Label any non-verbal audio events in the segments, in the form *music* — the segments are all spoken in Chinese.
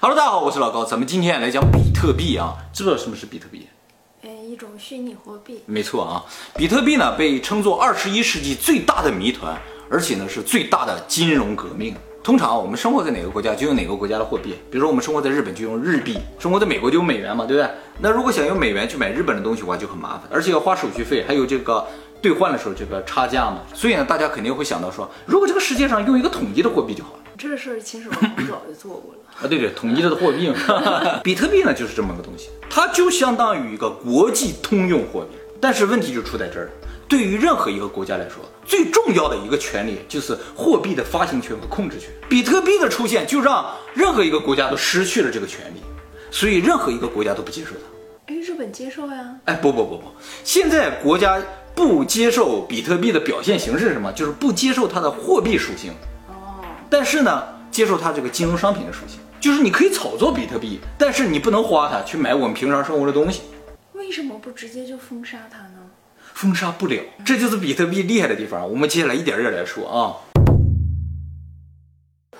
Hello，大家好，我是老高，咱们今天来讲比特币啊，知不知道什么是比特币？哎，一种虚拟货币。没错啊，比特币呢被称作二十一世纪最大的谜团，而且呢是最大的金融革命。通常我们生活在哪个国家就用哪个国家的货币，比如说我们生活在日本就用日币，生活在美国就用美元嘛，对不对？那如果想用美元去买日本的东西的话就很麻烦，而且要花手续费，还有这个兑换的时候这个差价嘛。所以呢，大家肯定会想到说，如果这个世界上用一个统一的货币就好了。这个事儿秦始皇很早就做过了。啊，对对，统一的货币嘛，*laughs* 比特币呢就是这么个东西，它就相当于一个国际通用货币。但是问题就出在这儿，对于任何一个国家来说，最重要的一个权利就是货币的发行权和控制权。比特币的出现就让任何一个国家都失去了这个权利，所以任何一个国家都不接受它。哎，日本接受呀？哎，不不不不，现在国家不接受比特币的表现形式是什么？就是不接受它的货币属性。哦，但是呢，接受它这个金融商品的属性。就是你可以炒作比特币，但是你不能花它去买我们平常生活的东西。为什么不直接就封杀它呢？封杀不了，这就是比特币厉害的地方。我们接下来一点点来说啊。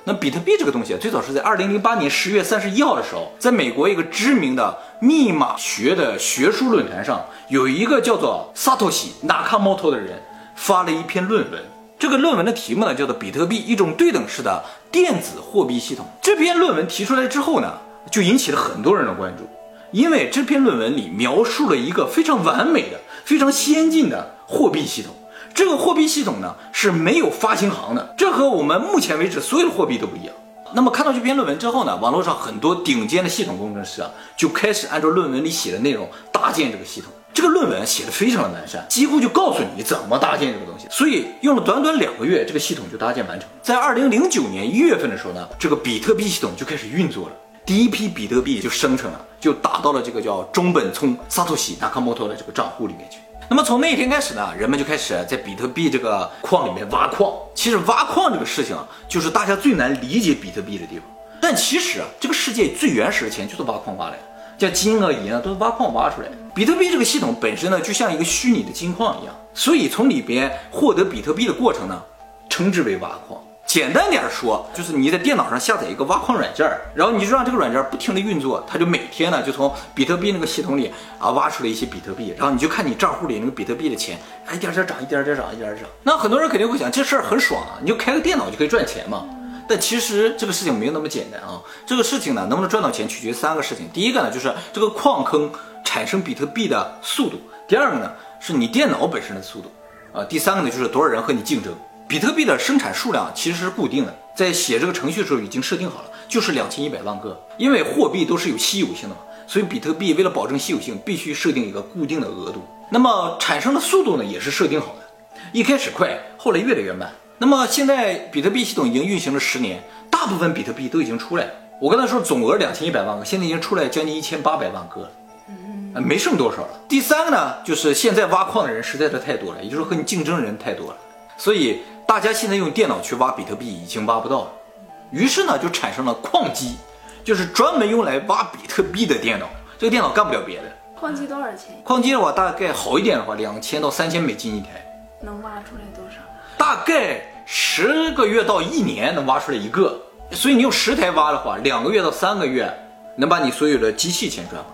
那比特币这个东西最早是在二零零八年十月三十一号的时候，在美国一个知名的密码学的学术论坛上，有一个叫做萨托西纳卡莫托的人发了一篇论文。这个论文的题目呢，叫做《比特币：一种对等式的电子货币系统》。这篇论文提出来之后呢，就引起了很多人的关注，因为这篇论文里描述了一个非常完美的、非常先进的货币系统。这个货币系统呢是没有发行行的，这和我们目前为止所有的货币都不一样。那么看到这篇论文之后呢，网络上很多顶尖的系统工程师啊，就开始按照论文里写的内容搭建这个系统。这个论文写的非常的完善，几乎就告诉你怎么搭建这个东西，所以用了短短两个月，这个系统就搭建完成。在二零零九年一月份的时候呢，这个比特币系统就开始运作了，第一批比特币就生成了，就打到了这个叫中本聪萨托西纳卡莫托的这个账户里面去。那么从那一天开始呢，人们就开始在比特币这个矿里面挖矿。其实挖矿这个事情啊，就是大家最难理解比特币的地方。但其实啊，这个世界最原始的钱就是挖矿挖来的。像金啊银啊，都是挖矿挖出来的。比特币这个系统本身呢，就像一个虚拟的金矿一样，所以从里边获得比特币的过程呢，称之为挖矿。简单点说，就是你在电脑上下载一个挖矿软件，然后你就让这个软件不停地运作，它就每天呢就从比特币那个系统里啊挖出来一些比特币，然后你就看你账户里那个比特币的钱，一点点涨，一点点涨，一点点涨。那很多人肯定会想，这事儿很爽啊，你就开个电脑就可以赚钱嘛。但其实这个事情没有那么简单啊！这个事情呢，能不能赚到钱取决于三个事情。第一个呢，就是这个矿坑产生比特币的速度；第二个呢，是你电脑本身的速度；啊，第三个呢，就是多少人和你竞争。比特币的生产数量其实是固定的，在写这个程序的时候已经设定好了，就是两千一百万个。因为货币都是有稀有性的嘛，所以比特币为了保证稀有性，必须设定一个固定的额度。那么产生的速度呢，也是设定好的，一开始快，后来越来越慢。那么现在比特币系统已经运行了十年，大部分比特币都已经出来了。我刚才说总额两千一百万个，现在已经出来将近一千八百万个了，嗯，没剩多少了。第三个呢，就是现在挖矿的人实在是太多了，也就是和你竞争的人太多了，所以大家现在用电脑去挖比特币已经挖不到了。于是呢，就产生了矿机，就是专门用来挖比特币的电脑。这个电脑干不了别的。矿机多少钱？矿机的话，大概好一点的话，两千到三千美金一台。能挖出来多少？大概十个月到一年能挖出来一个，所以你用十台挖的话，两个月到三个月能把你所有的机器钱赚完。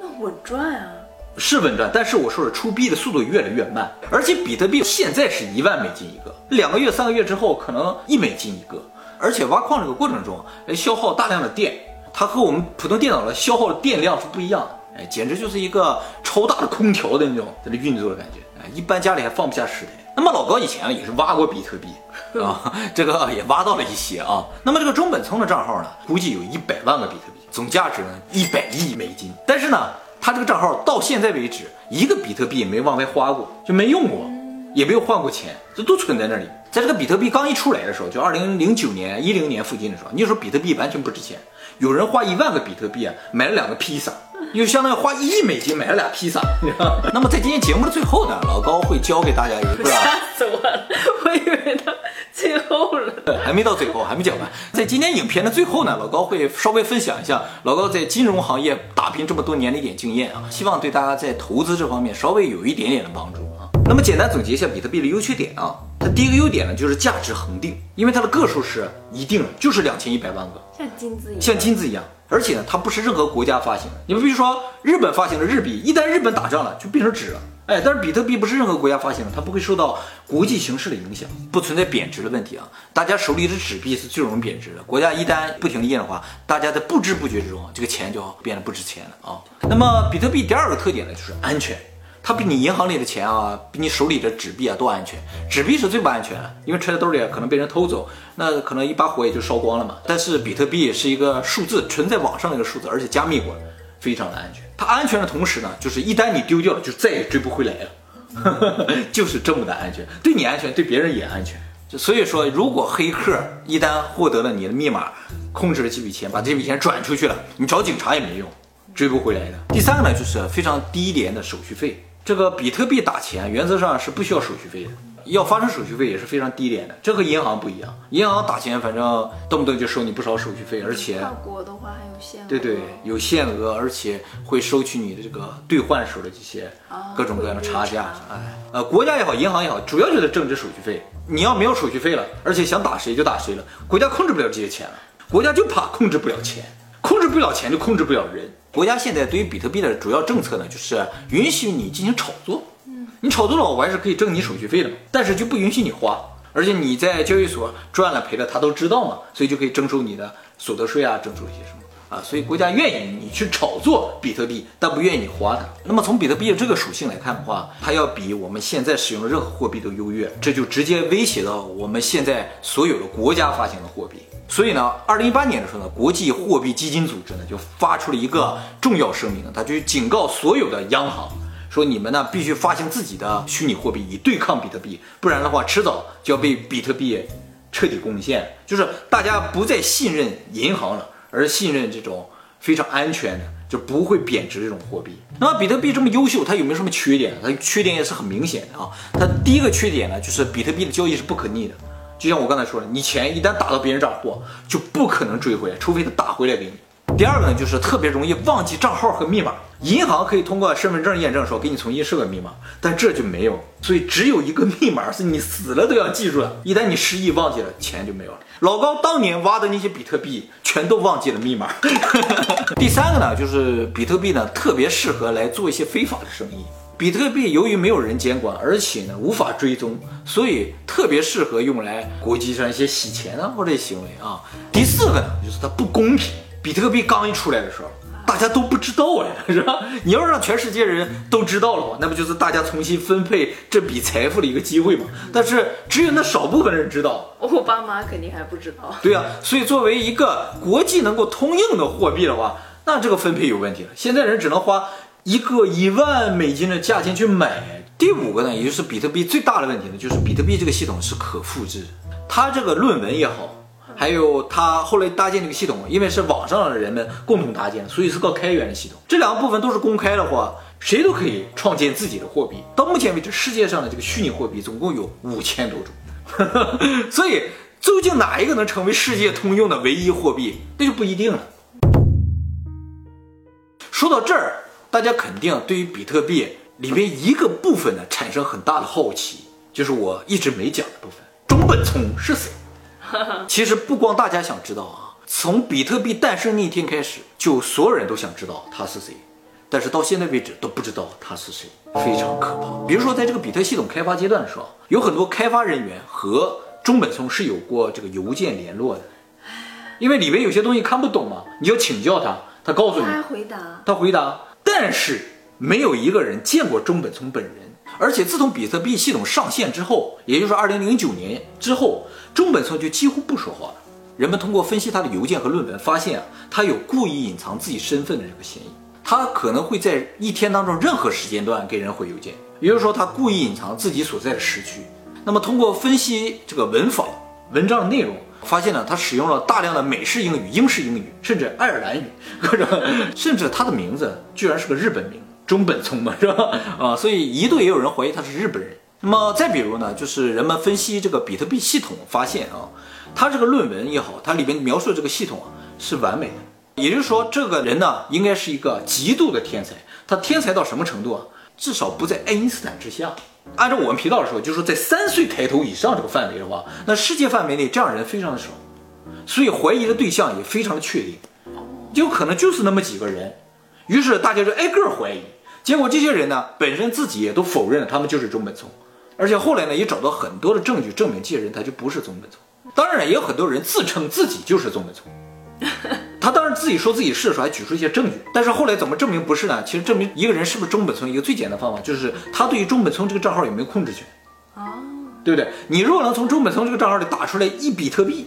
那稳赚啊？是稳赚，但是我说了出币的速度越来越慢，而且比特币现在是一万美金一个，两个月、三个月之后可能一美金一个，而且挖矿这个过程中消耗大量的电，它和我们普通电脑的消耗的电量是不一样的，哎，简直就是一个超大的空调的那种在这运作的感觉，哎，一般家里还放不下十台。那么老高以前啊也是挖过比特币 *laughs* 啊，这个也挖到了一些啊。那么这个中本聪的账号呢，估计有一百万个比特币，总价值呢一百亿美金。但是呢，他这个账号到现在为止一个比特币也没往外花过，就没用过，也没有换过钱，这都存在那里。在这个比特币刚一出来的时候，就二零零九年、一零年附近的时候，那时候比特币完全不值钱，有人花一万个比特币啊买了两个披萨。就相当于花一亿美金买了俩披萨。那么在今天节目的最后呢，老高会教给大家一个。吓死我了！我以为到最后了。还没到最后，还没讲完。在今天影片的最后呢，老高会稍微分享一下老高在金融行业打拼这么多年的一点经验啊，希望对大家在投资这方面稍微有一点点的帮助啊。那么简单总结一下比特币的优缺点啊。它第一个优点呢就是价值恒定，因为它的个数是一定的，就是两千一百万个，像金子一样，像金子一样。而且呢，它不是任何国家发行的。你们比如说日本发行的日币，一旦日本打仗了，就变成纸了。哎，但是比特币不是任何国家发行的，它不会受到国际形势的影响，不存在贬值的问题啊。大家手里的纸币是最容易贬值的，国家一旦不停印的话，大家在不知不觉之中啊，这个钱就变得不值钱了啊。那么比特币第二个特点呢，就是安全。它比你银行里的钱啊，比你手里的纸币啊都安全。纸币是最不安全的，因为揣在兜里可能被人偷走，那可能一把火也就烧光了嘛。但是比特币是一个数字，存在网上的一个数字，而且加密过，非常的安全。它安全的同时呢，就是一旦你丢掉，就再也追不回来了。*laughs* 就是这么的安全，对你安全，对别人也安全。就所以说，如果黑客一旦获得了你的密码，控制了这笔钱，把这笔钱转出去了，你找警察也没用，追不回来的。第三个呢，就是非常低廉的手续费。这个比特币打钱原则上是不需要手续费的。要发生手续费也是非常低廉的，这和银行不一样。银行打钱，反正动不动就收你不少手续费，而且跨国的话还有限额。对对，有限额，而且会收取你的这个兑换时候的这些各种各样的差价。哎，呃，国家也好，银行也好，主要就是挣这手续费。你要没有手续费了，而且想打谁就打谁了，国家控制不了这些钱了。国家就怕控制不了钱，控制不了钱就控制不了人。国家现在对于比特币的主要政策呢，就是允许你进行炒作。你炒作了，我还是可以挣你手续费的，但是就不允许你花，而且你在交易所赚了赔了，他都知道嘛，所以就可以征收你的所得税啊，征收一些什么啊，所以国家愿意你去炒作比特币，但不愿意你花它。那么从比特币的这个属性来看的话，它要比我们现在使用的任何货币都优越，这就直接威胁到我们现在所有的国家发行的货币。所以呢，二零一八年的时候呢，国际货币基金组织呢就发出了一个重要声明，它就警告所有的央行。说你们呢必须发行自己的虚拟货币以对抗比特币，不然的话迟早就要被比特币彻底攻陷。就是大家不再信任银行了，而信任这种非常安全的、就不会贬值这种货币。那么比特币这么优秀，它有没有什么缺点？它缺点也是很明显的啊。它第一个缺点呢，就是比特币的交易是不可逆的。就像我刚才说的，你钱一旦打到别人账户，就不可能追回来，除非他打回来给你。第二个呢，就是特别容易忘记账号和密码。银行可以通过身份证验证说给你重新设个密码，但这就没有，所以只有一个密码是你死了都要记住的。一旦你失忆忘记了，钱就没有了。老高当年挖的那些比特币全都忘记了密码。*laughs* 第三个呢，就是比特币呢特别适合来做一些非法的生意。比特币由于没有人监管，而且呢无法追踪，所以特别适合用来国际上一些洗钱啊或者行为啊。第四个呢，就是它不公平。比特币刚一出来的时候。大家都不知道呀，*laughs* 是吧？你要让全世界人都知道了话，那不就是大家重新分配这笔财富的一个机会嘛？但是只有那少部分人知道，我爸妈肯定还不知道。对呀，所以作为一个国际能够通用的货币的话，那这个分配有问题了。现在人只能花一个一万美金的价钱去买。第五个呢，也就是比特币最大的问题呢，就是比特币这个系统是可复制，它这个论文也好。还有他后来搭建这个系统，因为是网上的人们共同搭建，所以是个开源的系统。这两个部分都是公开的话，谁都可以创建自己的货币。到目前为止，世界上的这个虚拟货币总共有五千多种，*laughs* 所以究竟哪一个能成为世界通用的唯一货币，那就不一定了。说到这儿，大家肯定对于比特币里面一个部分呢产生很大的好奇，就是我一直没讲的部分：中本聪是谁？*laughs* 其实不光大家想知道啊，从比特币诞生那一天开始，就所有人都想知道他是谁，但是到现在为止都不知道他是谁，非常可怕。比如说，在这个比特系统开发阶段的时候，有很多开发人员和中本聪是有过这个邮件联络的，因为里面有些东西看不懂嘛，你要请教他，他告诉你，他回答，他回答，但是没有一个人见过中本聪本人，而且自从比特币系统上线之后，也就是二零零九年之后。中本聪就几乎不说话了。人们通过分析他的邮件和论文，发现啊，他有故意隐藏自己身份的这个嫌疑。他可能会在一天当中任何时间段给人回邮件，也就是说，他故意隐藏自己所在的时区。那么，通过分析这个文法、文章的内容，发现呢，他使用了大量的美式英语、英式英语，甚至爱尔兰语，各种，甚至他的名字居然是个日本名，中本聪嘛，是吧？啊，所以一度也有人怀疑他是日本人。那么再比如呢，就是人们分析这个比特币系统，发现啊，他这个论文也好，它里面描述的这个系统啊是完美的。也就是说，这个人呢应该是一个极度的天才。他天才到什么程度啊？至少不在爱因斯坦之下。按照我们频道说，就是说在三岁抬头以上这个范围的话，那世界范围内这样人非常的少，所以怀疑的对象也非常的确定，有可能就是那么几个人。于是大家就挨个怀疑，结果这些人呢本身自己也都否认了他们就是中本聪，而且后来呢也找到很多的证据证明这些人他就不是中本聪。当然也有很多人自称自己就是中本聪。*laughs* 他当然自己说自己是的时候，还举出一些证据，但是后来怎么证明不是呢？其实证明一个人是不是中本聪，一个最简单的方法就是他对于中本聪这个账号有没有控制权，哦，对不对？你如果能从中本聪这个账号里打出来一比特币，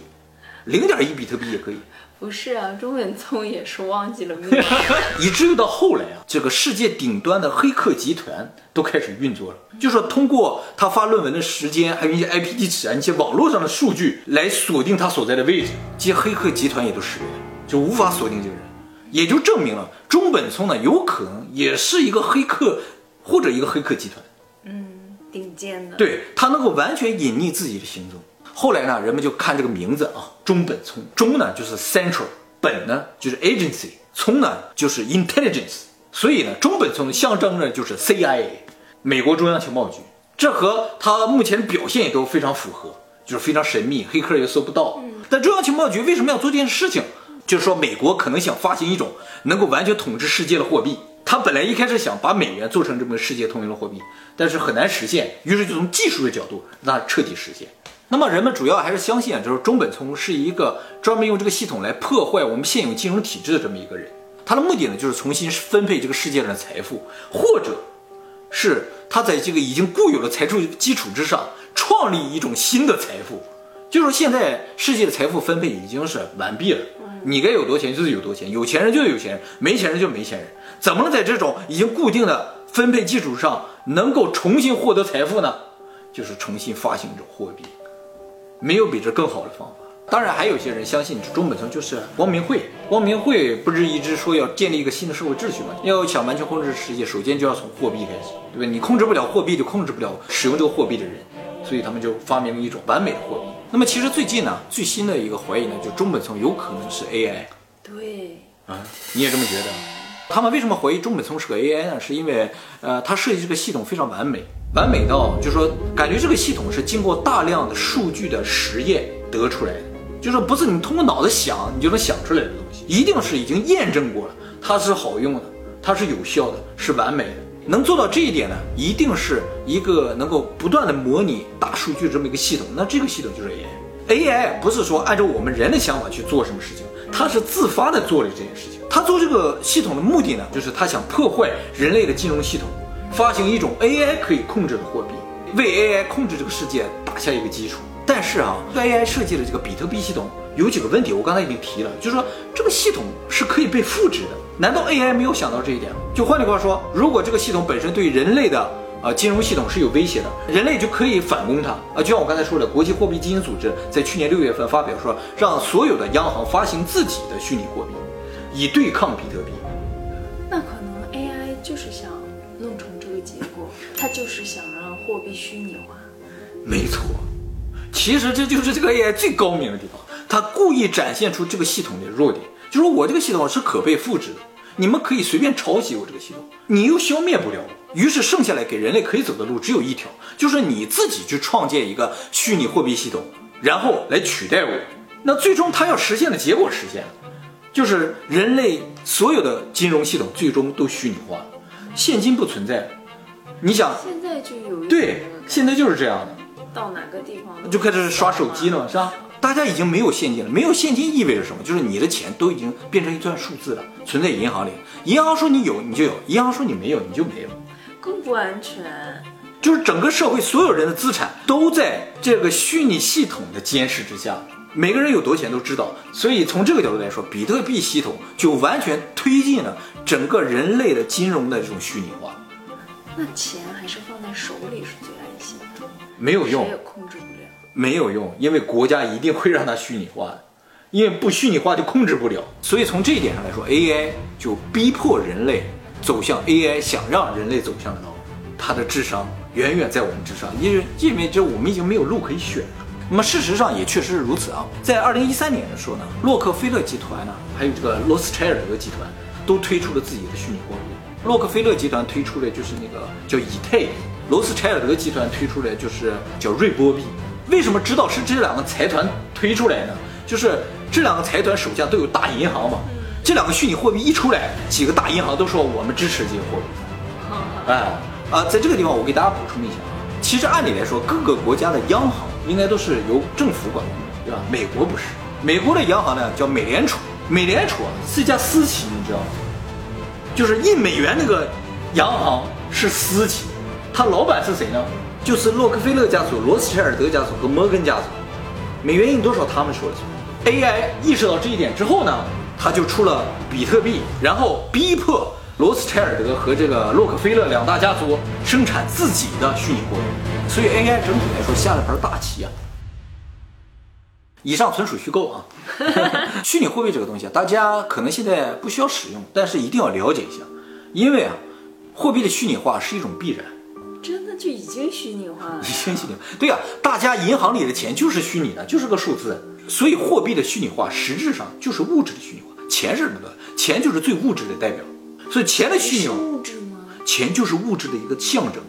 零点一比特币也可以，不是啊，中本聪也是忘记了密码。*laughs* 以至于到后来啊，这个世界顶端的黑客集团都开始运作了，就是说通过他发论文的时间，还有一些 IP 地址啊，一些网络上的数据来锁定他所在的位置，这些黑客集团也都失败了。就无法锁定这个人，也就证明了中本聪呢有可能也是一个黑客或者一个黑客集团。嗯，顶尖的。对他能够完全隐匿自己的行踪。后来呢，人们就看这个名字啊，中本聪，中呢就是 central，本呢就是 agency，聪呢就是 intelligence，所以呢，中本聪象征着就是 CIA，美国中央情报局。这和他目前的表现也都非常符合，就是非常神秘，黑客也搜不到。但中央情报局为什么要做这件事情？就是说，美国可能想发行一种能够完全统治世界的货币。他本来一开始想把美元做成这么个世界通用的货币，但是很难实现。于是就从技术的角度让它彻底实现。那么人们主要还是相信啊，就是中本聪是一个专门用这个系统来破坏我们现有金融体制的这么一个人。他的目的呢，就是重新分配这个世界上的财富，或者是他在这个已经固有的财富基础之上创立一种新的财富。就是说，现在世界的财富分配已经是完毕了。你该有多钱就是有多钱，有钱人就是有钱人，没钱人就是没钱人。怎么能在这种已经固定的分配基础上，能够重新获得财富呢？就是重新发行一种货币，没有比这更好的方法。当然，还有些人相信中本聪就是光明会，光明会不是一直说要建立一个新的社会秩序吗？要想完全控制世界，首先就要从货币开始，对吧？你控制不了货币，就控制不了使用这个货币的人，所以他们就发明了一种完美的货币。那么其实最近呢，最新的一个怀疑呢，就中本聪有可能是 AI。对，啊，你也这么觉得？他们为什么怀疑中本聪是个 AI 呢？是因为呃，他设计这个系统非常完美，完美到就是说，感觉这个系统是经过大量的数据的实验得出来的，就是不是你通过脑子想你就能想出来的东西，一定是已经验证过了，它是好用的，它是有效的，是完美的。能做到这一点呢，一定是一个能够不断的模拟大数据这么一个系统。那这个系统就是 AI。AI 不是说按照我们人的想法去做什么事情，它是自发的做了这件事情。它做这个系统的目的呢，就是它想破坏人类的金融系统，发行一种 AI 可以控制的货币，为 AI 控制这个世界打下一个基础。但是啊，AI 设计的这个比特币系统有几个问题，我刚才已经提了，就是说这个系统是可以被复制的。难道 AI 没有想到这一点？就换句话说，如果这个系统本身对人类的啊金融系统是有威胁的，人类就可以反攻它啊。就像我刚才说的，国际货币基金组织在去年六月份发表说，让所有的央行发行自己的虚拟货币，以对抗比特币。那可能 AI 就是想弄成这个结果，他就是想让货币虚拟化。没错，其实这就是这个 AI 最高明的地方，它故意展现出这个系统的弱点，就是我这个系统是可被复制的，你们可以随便抄袭我这个系统，你又消灭不了我。于是剩下来给人类可以走的路只有一条，就是你自己去创建一个虚拟货币系统，然后来取代我。那最终他要实现的结果实现了，就是人类所有的金融系统最终都虚拟化了，现金不存在了。你想，现在就有对，现在就是这样的。到哪个地方就开始刷手机了嘛，是吧？大家已经没有现金了，没有现金意味着什么？就是你的钱都已经变成一串数字了，存在银行里。银行说你有你就有，银行说你没有你就没有。更不安全。就是整个社会所有人的资产都在这个虚拟系统的监视之下，每个人有多钱都知道。所以从这个角度来说，比特币系统就完全推进了整个人类的金融的这种虚拟化，那钱还是放在手里是最安心的，没有用谁也，控制不了。没有用，因为国家一定会让它虚拟化的，因为不虚拟化就控制不了。所以从这一点上来说，AI 就逼迫人类走向 AI 想让人类走向的道路，它的智商远远在我们之上，因为因为这我们已经没有路可以选了。那么事实上也确实是如此啊，在二零一三年的时候呢，洛克菲勒集团呢，还有这个罗斯柴尔德集团都推出了自己的虚拟货币。洛克菲勒集团推出的就是那个叫以太币，罗斯柴尔德集团推出来就是叫瑞波币。为什么知道是这两个财团推出来呢？就是这两个财团手下都有大银行嘛，这两个虚拟货币一出来，几个大银行都说我们支持这些货币。哎啊，在这个地方我给大家补充一下啊，其实按理来说，各个国家的央行应该都是由政府管控的，对吧？美国不是，美国的央行呢叫美联储，美联储啊是一家私企，你知道吗？就是印美元那个央行是私企，它老板是谁呢？就是洛克菲勒家族、罗斯柴尔德家族和摩根家族。美元印多少他们说了算。AI 意识到这一点之后呢，他就出了比特币，然后逼迫罗斯柴尔德和这个洛克菲勒两大家族生产自己的虚拟货币。所以 AI 整体来说下了盘大棋啊。以上纯属虚构啊。*laughs* 虚拟货币这个东西啊，大家可能现在不需要使用，但是一定要了解一下，因为啊，货币的虚拟化是一种必然。真的就已经虚拟化了已。经虚拟化。对呀、大家银行里的钱就是虚拟的，就是个数字。所以货币的虚拟化实质上就是物质的虚拟化。钱是什么的？钱就是最物质的代表。所以钱的虚拟物质吗？钱就是物质的一个象征。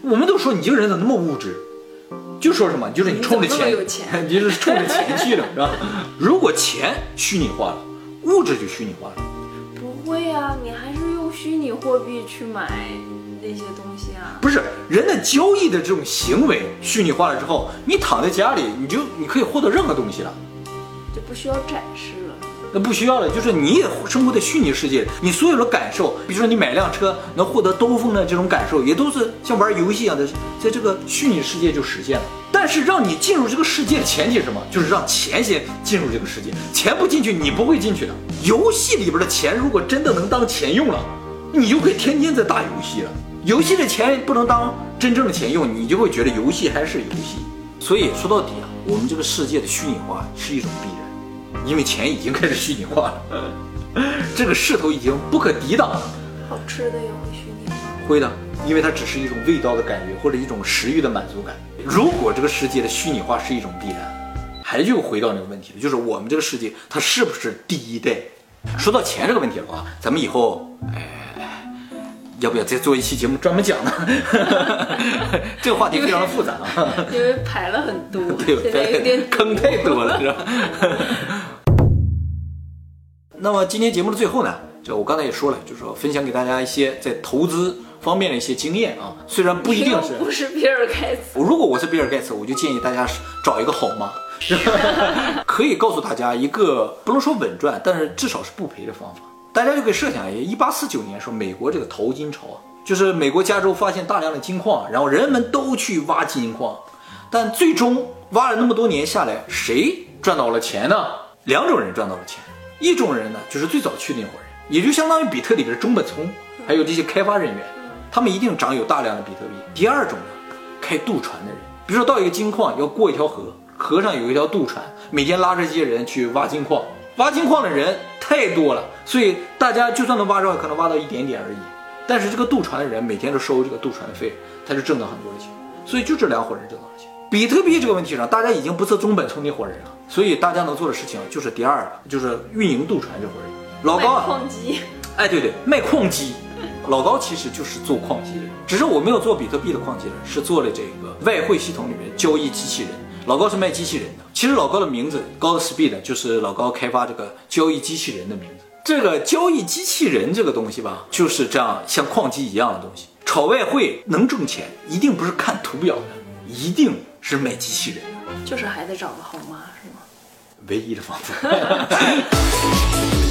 我们都说你这个人怎么那么物质，就说什么，就是你冲着钱，你就 *laughs* 是冲着钱去的，是吧？如果钱虚拟化了，物质就虚拟化了。不会啊，你还是用虚拟货币去买那些东西啊。不是人的交易的这种行为虚拟化了之后，你躺在家里，你就你可以获得任何东西了。就不需要展示了。那不需要了，就是你也生活在虚拟世界，你所有的感受，比如说你买辆车能获得兜风的这种感受，也都是像玩游戏一样的，在这个虚拟世界就实现了。但是让你进入这个世界的前提是什么？就是让钱先进入这个世界，钱不进去你不会进去的。游戏里边的钱如果真的能当钱用了，你就可以天天在打游戏了。游戏的钱不能当真正的钱用，你就会觉得游戏还是游戏。所以说到底啊，我们这个世界的虚拟化是一种必然，因为钱已经开始虚拟化了，*laughs* 这个势头已经不可抵挡了。好吃的也会虚拟化。会的，因为它只是一种味道的感觉或者一种食欲的满足感。如果这个世界的虚拟化是一种必然，还就回到那个问题了，就是我们这个世界它是不是第一代？说到钱这个问题的话，咱们以后哎，要不要再做一期节目专门讲呢？*laughs* 这个话题非常的复杂啊。因为排了很多，*laughs* 对现在有点坑太多了，是吧？那么今天节目的最后呢，就我刚才也说了，就是说分享给大家一些在投资方面的一些经验啊，虽然不一定是 *laughs* 不是比尔盖茨，如果我是比尔盖茨，我就建议大家找一个好妈，*laughs* 可以告诉大家一个不能说稳赚，但是至少是不赔的方法。大家就可以设想一下，一八四九年时候，美国这个淘金潮啊，就是美国加州发现大量的金矿，然后人们都去挖金矿，但最终挖了那么多年下来，谁赚到了钱呢？两种人赚到了钱，一种人呢就是最早去的那伙人，也就相当于比特里边的中本聪，还有这些开发人员，他们一定掌有大量的比特币。第二种呢，开渡船的人，比如说到一个金矿要过一条河，河上有一条渡船，每天拉着这些人去挖金矿。挖金矿的人太多了，所以大家就算能挖着，可能挖到一点点而已。但是这个渡船的人每天都收这个渡船费，他就挣到很多的钱。所以就这两伙人挣到了钱。比特币这个问题上，大家已经不是中本聪那伙人了，所以大家能做的事情就是第二个，就是运营渡船这伙人。老高矿机，哎，对对，卖矿机。老高其实就是做矿机的人，只是我没有做比特币的矿机人，是做了这个外汇系统里面交易机器人。老高是卖机器人的，其实老高的名字高 speed 就是老高开发这个交易机器人的名字。这个交易机器人这个东西吧，就是这样像矿机一样的东西。炒外汇能挣钱，一定不是看图表的，一定是卖机器人的，就是还得找个好妈是吗？唯一的方法。*laughs*